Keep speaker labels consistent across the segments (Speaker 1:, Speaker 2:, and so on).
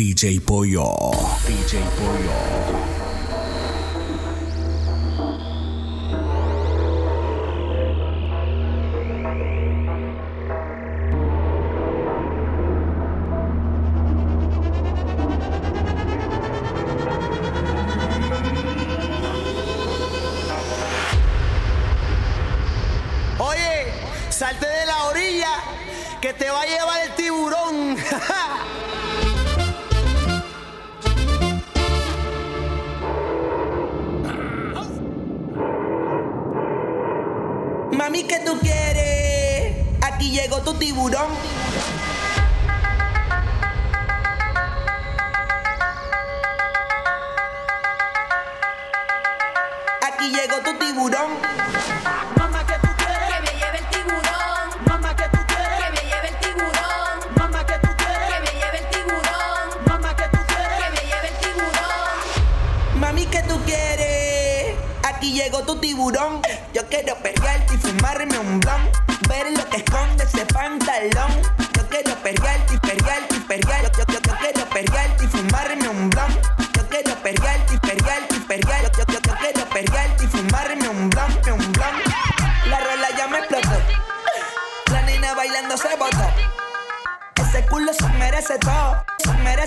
Speaker 1: DJ Boyo. DJ Pollo.
Speaker 2: traigo tu tiburón. Yo quiero pelearte y fumarme un blon. Ver lo que esconde ese pantalón. Yo quiero pelearte y pelearte y. Yo, yo, yo, yo, quiero pelearte y fumarme un blon. Yo quiero pelearte y pelearte y. Yo, yo, yo, quiero y fumarme un blon, un blon. La rola ya me explotó. La nena bailando se botó. Ese culo se merece todo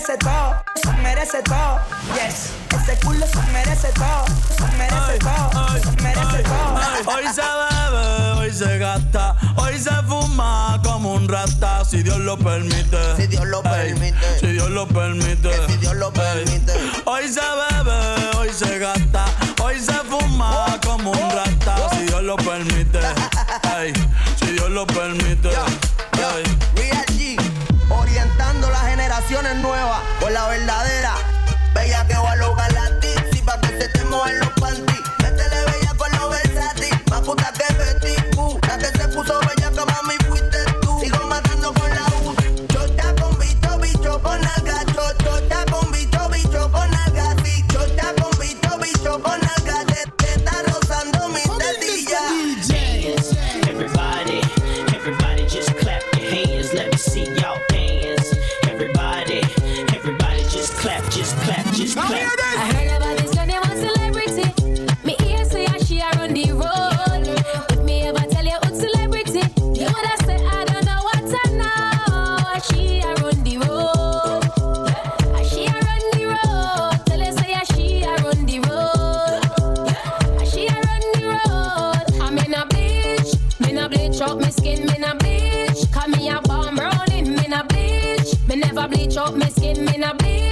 Speaker 2: merece todo, se merece todo. Yes, ese culo se merece todo, se merece todo, se merece todo.
Speaker 3: Hoy se bebe, hoy se gasta, hoy se fuma como un rata, si Dios lo permite. Si
Speaker 1: Dios lo permite. Ey, si
Speaker 3: Dios lo permite. Que si
Speaker 1: Dios lo permite. Ey,
Speaker 3: hoy se bebe, hoy se gasta, hoy se fuma oh, como un rata, oh, oh. si Dios lo permite. Ey, si Dios lo permite.
Speaker 4: a bleach up my skin, me a bleach. Call me a bomb brownie, me a bleach. Me never bleach up my skin, me a bleach.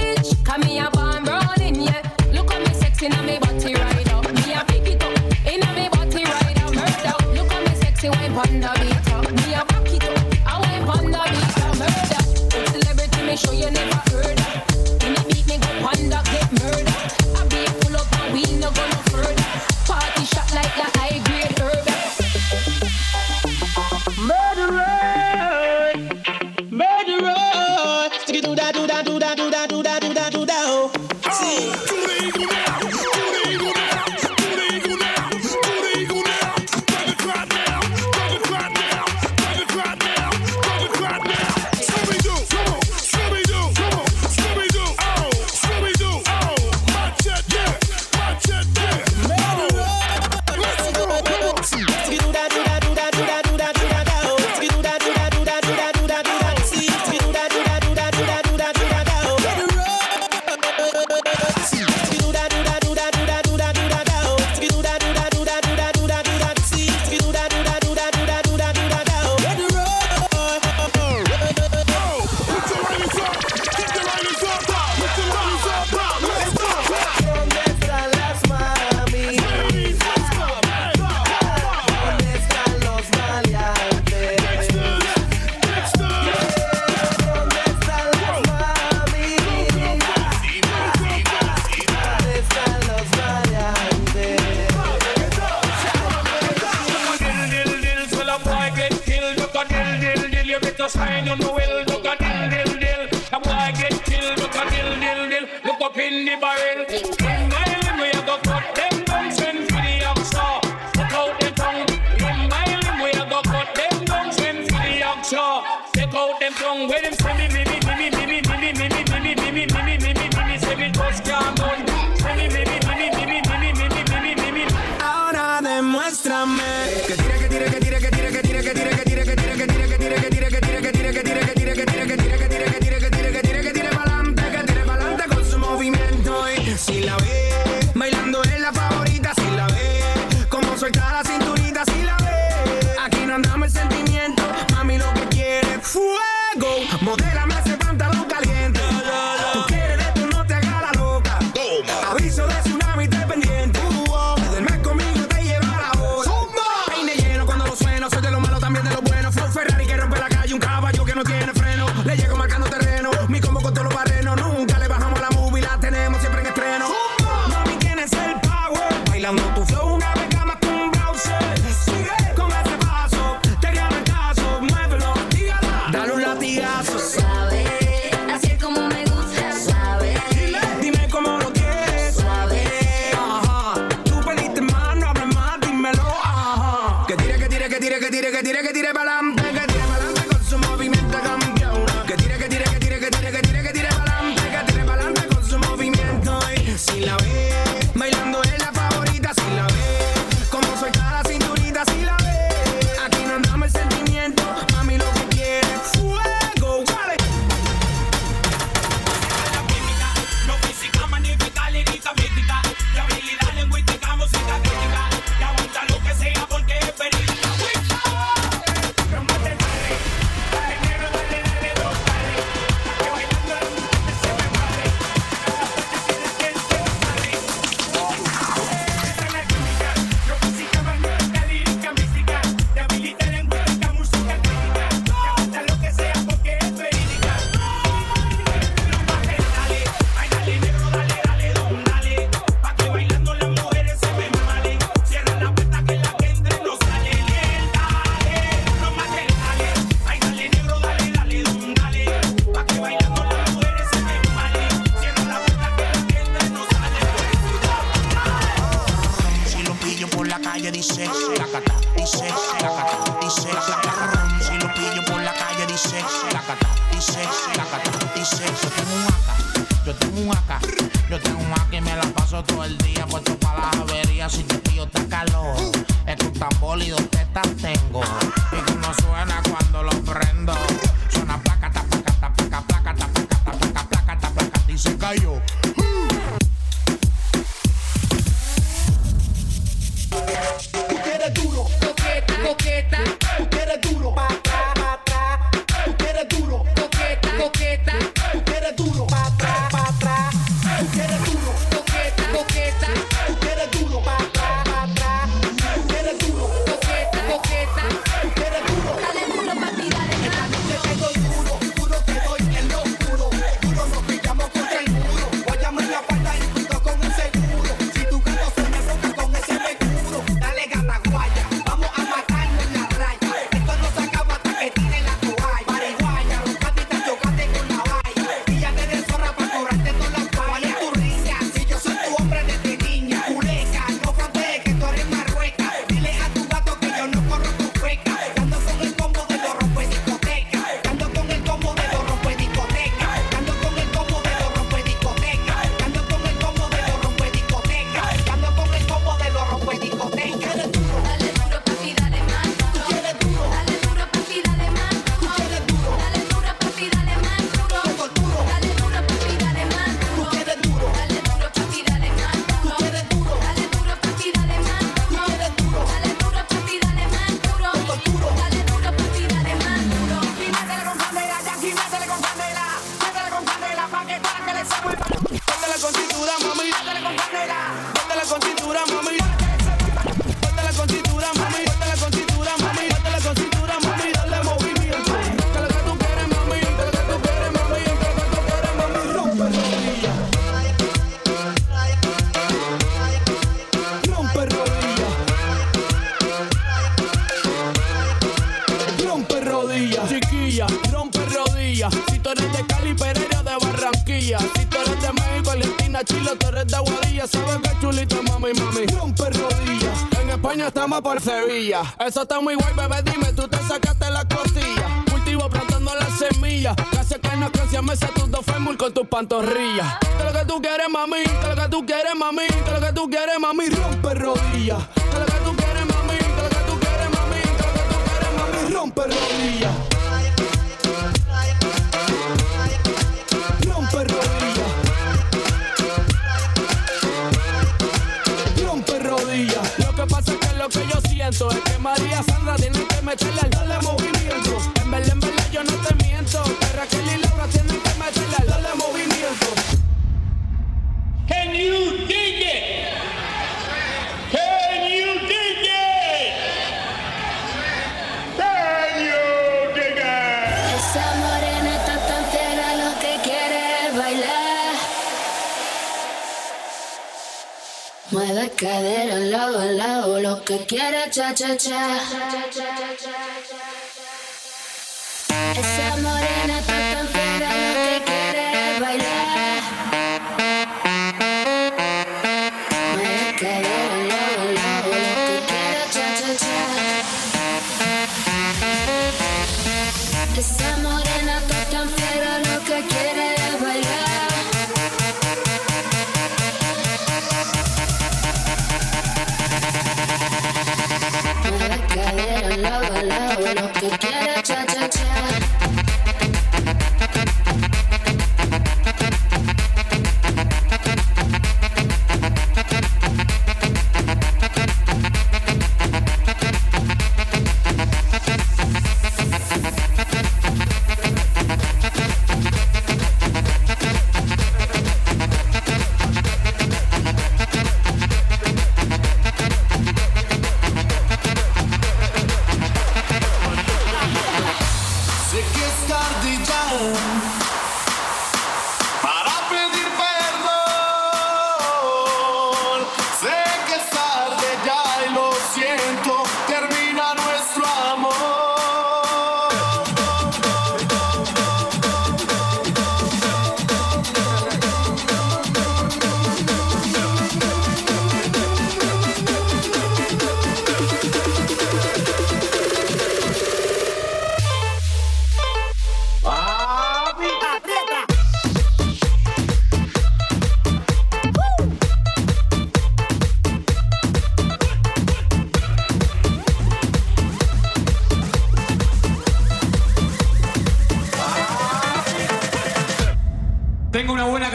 Speaker 5: Eso está muy guay, bebé, dime, tú te sacaste la costilla. Cultivo plantando las semillas. Casi que no cansia me tus dos fémur con tus pantorrillas. Que lo que tú quieres, mami, que lo que tú quieres, mami, que lo que tú quieres, mami, rompe rodillas. Que lo que tú quieres, mami, que lo que tú quieres, mami, que lo que tú quieres, mami, rompe rodillas. Lo que yo siento es que María Sandra tiene que meterle al dale movimiento. En verdad, en verdad, yo no te miento. Que Raquel y Laura tienen que meterle al dale movimiento.
Speaker 6: Can you dig it?
Speaker 7: Que quiere cha cha cha.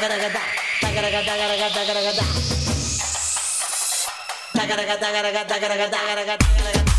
Speaker 3: da da da da da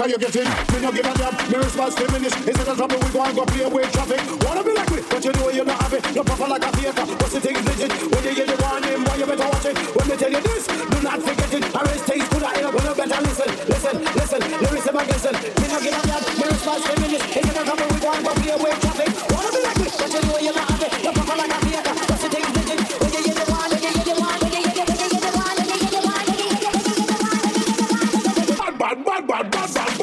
Speaker 4: are you getting? Me no give a damn, me response
Speaker 8: diminish. Is it a trouble we go and go play with traffic? Wanna be like me, but you know you're not have it. No proper like a faker, what's the thing legit? When you hear the warning, boy, you better watch it. When me tell you this, do not forget it. I raise taste to the ear, when you better listen, listen, listen. Lyricism against it. Me no give a damn, me response diminish. Is it a trouble we go and go play with traffic? Wanna be like me, but you know you're not have it. No proper like a faker, bad, bad, bad.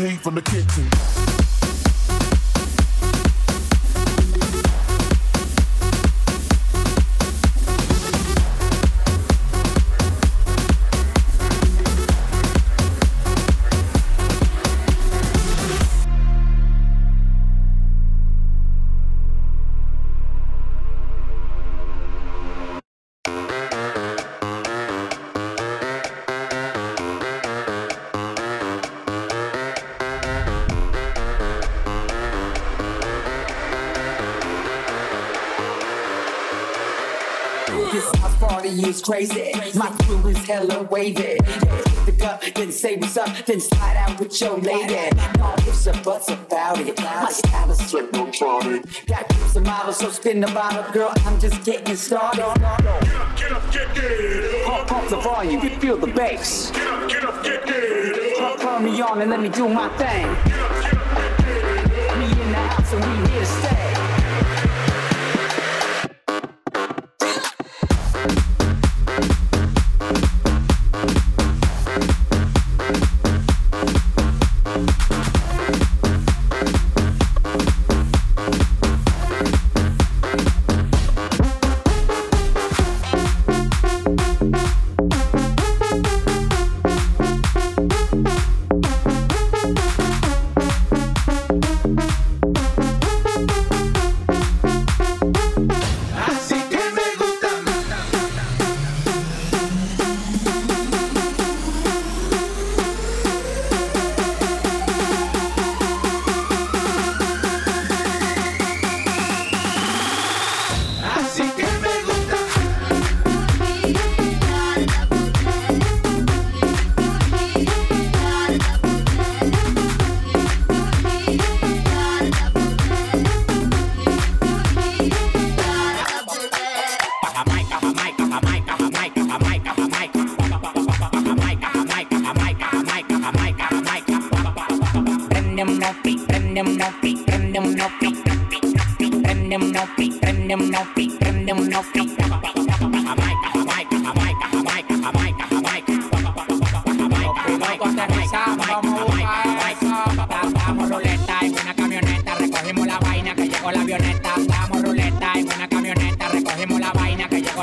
Speaker 9: Heat from the kitchen.
Speaker 10: Is crazy. My crew is hella wavy. The gut, then say what's up, then slide out with your lady. No ifs or buts about it.
Speaker 7: My style is so party. Got groups of models,
Speaker 10: so spin the bottle, girl. I'm just getting started. Get up, get up, get get Pump, pump the volume, you feel the bass. Get up, get up, get Turn, turn me on and let me do my thing.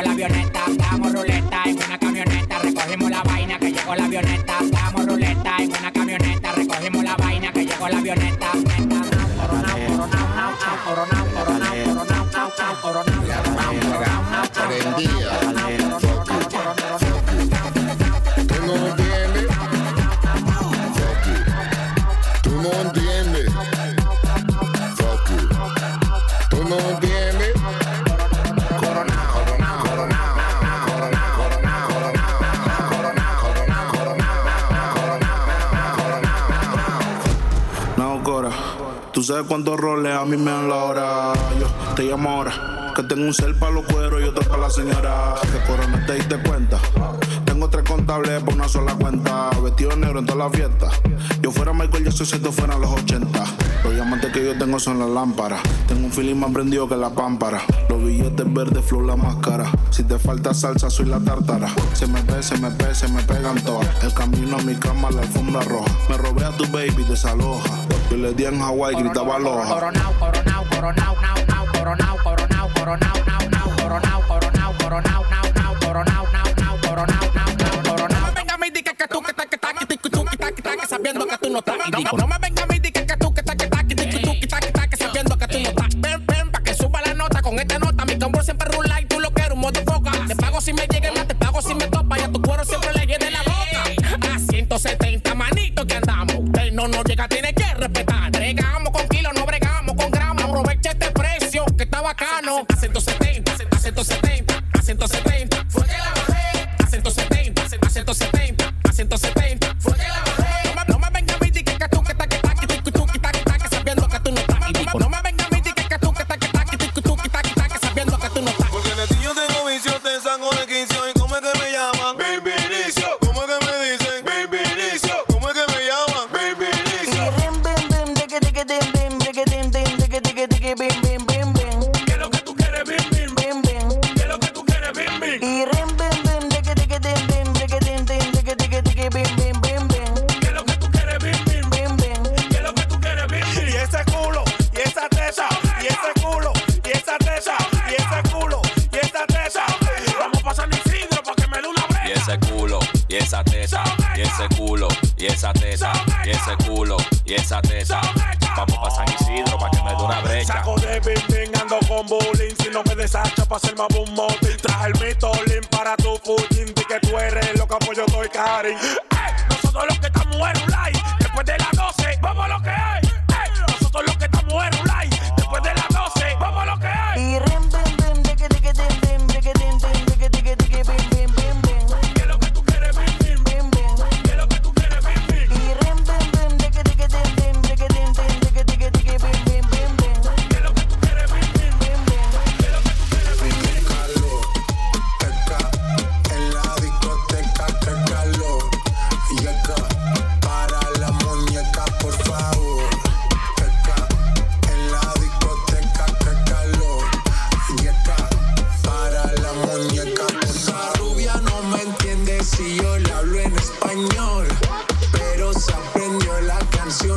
Speaker 11: la avioneta, damos ruleta en una camioneta, recogimos la vaina que llegó la avioneta, damos ruleta en una camioneta, recogimos la vaina que llegó la avioneta,
Speaker 12: sabes cuántos roles a mí me dan la hora. Yo te llamo ahora. Que tengo un cel para los cueros y otro para la señora. Que no te diste cuenta. Tres contables por una sola cuenta. Vestido negro en toda la fiesta. Yo fuera Michael Jackson si esto fueran los 80. Los diamantes que yo tengo son las lámparas. Tengo un feeling más prendido que la pámpara. Los billetes verdes, flow la máscara. Si te falta salsa, soy la tártara. Se me ve, se me ve, se me pegan todas. El camino a mi cama, la alfombra roja. Me robé a tu baby, desaloja. Yo le di en Hawaii, gritaba aloha. Coronao, coronao, coronao, nao, nao, coronao, coronao, coronao, nao, nao, coronao, coronao, coronao,
Speaker 11: que que sabiendo que tú no estás. No me venga a mí que tú que que que que tú que que sabiendo que tú no estás. Ven, ven, pa' que suba la nota con esta nota. Mi tambor siempre rula y tú lo quieres un modo foca. Te pago si me llegue más, te pago si me topa. Y a tu cuero siempre le llene la boca. A 170 manitos que andamos. Usted no nos llega, tiene que respetar. Bregamos con kilos, no bregamos con gramos. Aprovecha este precio que está bacano. A 170, a 170, a 170. Fue que la
Speaker 13: de bing, ando con bullying. Si no me deshacha pa' hacer más boom mobbing. Traje el mitolín para tu fujin. Di que tú eres loca, pues yo soy Karin. Ey, nosotros los que estamos en un live. Después de las 12, vamos a lo que hay.